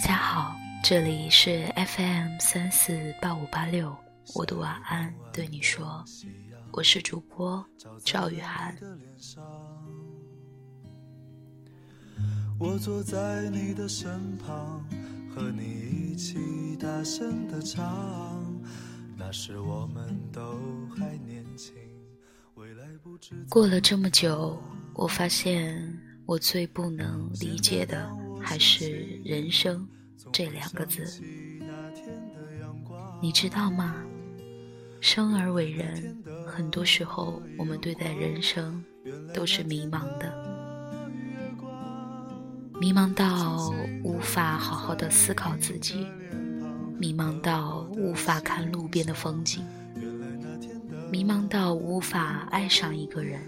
家好，这里是 FM 三四八五八六，我的晚安对你说，我是主播赵雨涵。我坐在你的身旁，和你一起大声的唱，那时我们都还年轻。未来不知过了这么久，我发现我最不能理解的还是“人生”这两个字。你知道吗？生而为人，很多时候我们对待人生都是迷茫的。迷茫到无法好好的思考自己，迷茫到无法看路边的风景，迷茫到无法爱上一个人，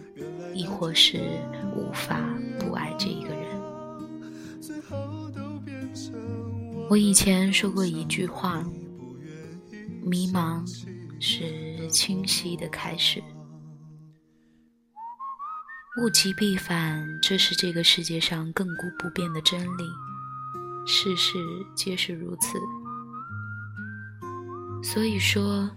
亦或是无法不爱这一个人。我以前说过一句话：迷茫是清晰的开始。物极必反，这是这个世界上亘古不变的真理，事事皆是如此。所以说，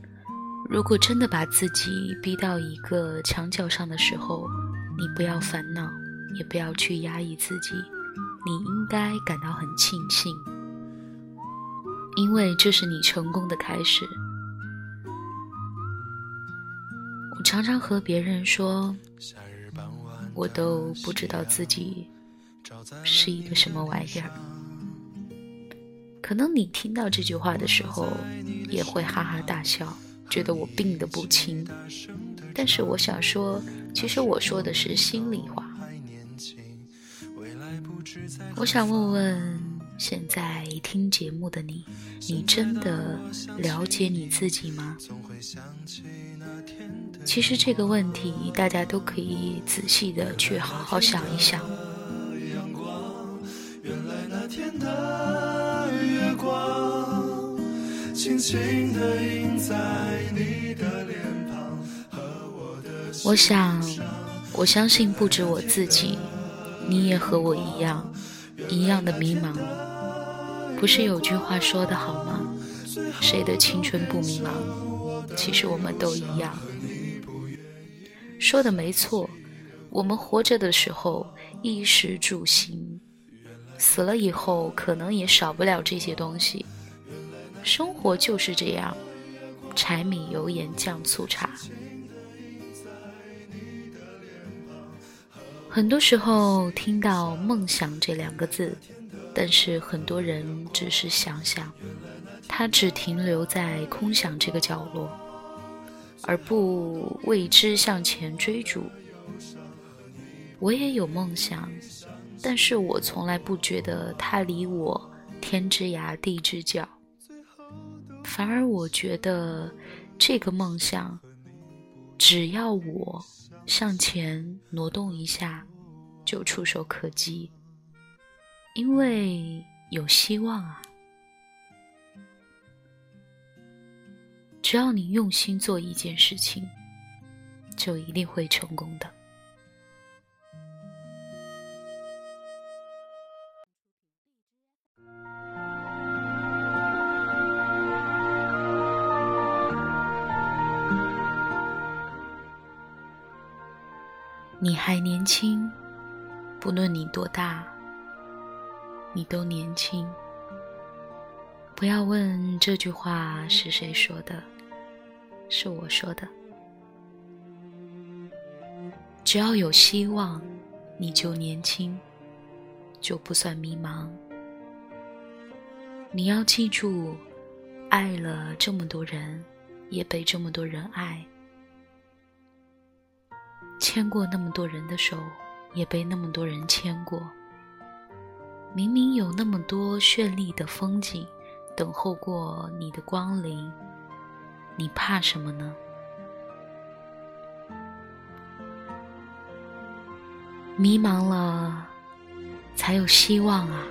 如果真的把自己逼到一个墙角上的时候，你不要烦恼，也不要去压抑自己，你应该感到很庆幸，因为这是你成功的开始。我常常和别人说。我都不知道自己是一个什么玩意儿。可能你听到这句话的时候也会哈哈大笑，觉得我病得不轻。但是我想说，其实我说的是心里话。我想问问现在听节目的你，你真的了解你自己吗？其实这个问题，大家都可以仔细的去好好想一想。我想，我相信不止我自己，你也和我一样，一样的迷茫。不是有句话说的好吗？谁的青春不迷茫？其实我们都一样。说的没错，我们活着的时候衣食住行，死了以后可能也少不了这些东西。生活就是这样，柴米油盐酱醋茶。很多时候听到梦想这两个字，但是很多人只是想想，它只停留在空想这个角落。而不为之向前追逐。我也有梦想，但是我从来不觉得它离我天之涯地之角，反而我觉得这个梦想，只要我向前挪动一下，就触手可及，因为有希望啊。只要你用心做一件事情，就一定会成功的。你还年轻，不论你多大，你都年轻。不要问这句话是谁说的。是我说的，只要有希望，你就年轻，就不算迷茫。你要记住，爱了这么多人，也被这么多人爱；牵过那么多人的手，也被那么多人牵过。明明有那么多绚丽的风景，等候过你的光临。你怕什么呢？迷茫了，才有希望啊，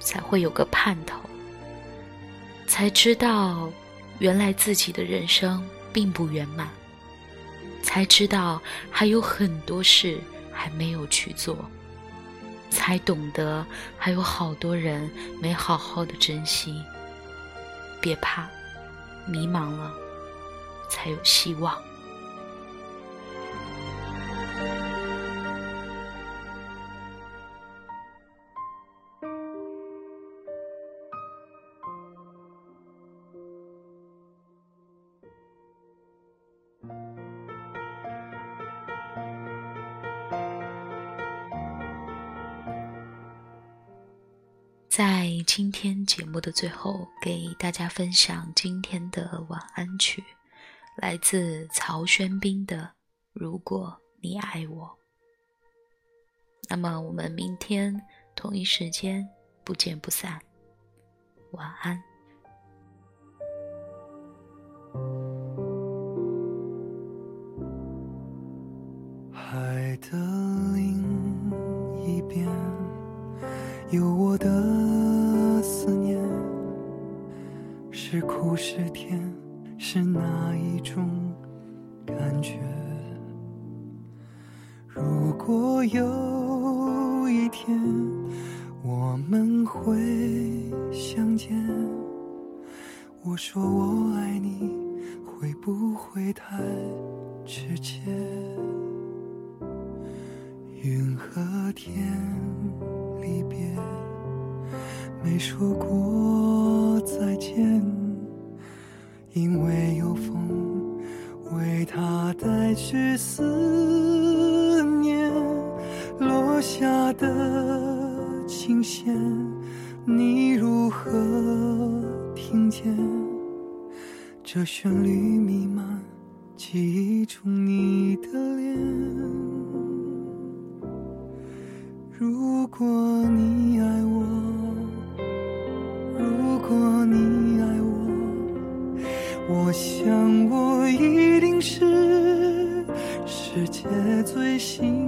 才会有个盼头，才知道原来自己的人生并不圆满，才知道还有很多事还没有去做。才懂得还有好多人没好好的珍惜。别怕，迷茫了才有希望。在今天节目的最后，给大家分享今天的晚安曲，来自曹轩宾的《如果你爱我》。那么我们明天同一时间不见不散，晚安。如果有一天我们会相见，我说我爱你，会不会太直接？云和天离别，没说过再见。因为有风为他带去思念，落下的琴弦，你如何听见？这旋律弥漫记忆中你的脸。如果你爱我，如果你爱我。我想，我一定是世界最幸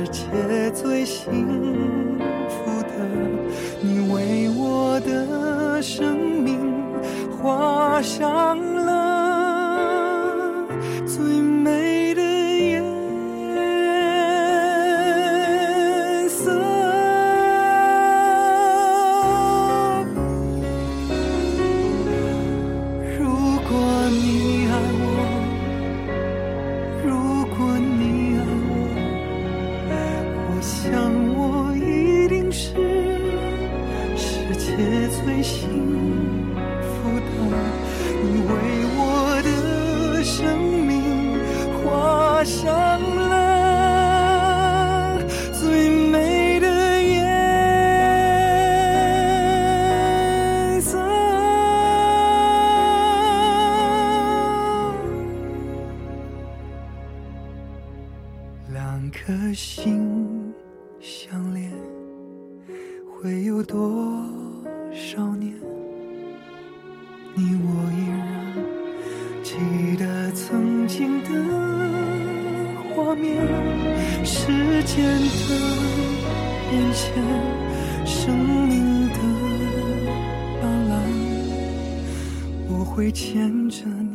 世界最幸福的，你为我的生命画上了心。相连会有多少年？你我依然记得曾经的画面，时间的变迁，生命的斑斓，我会牵着你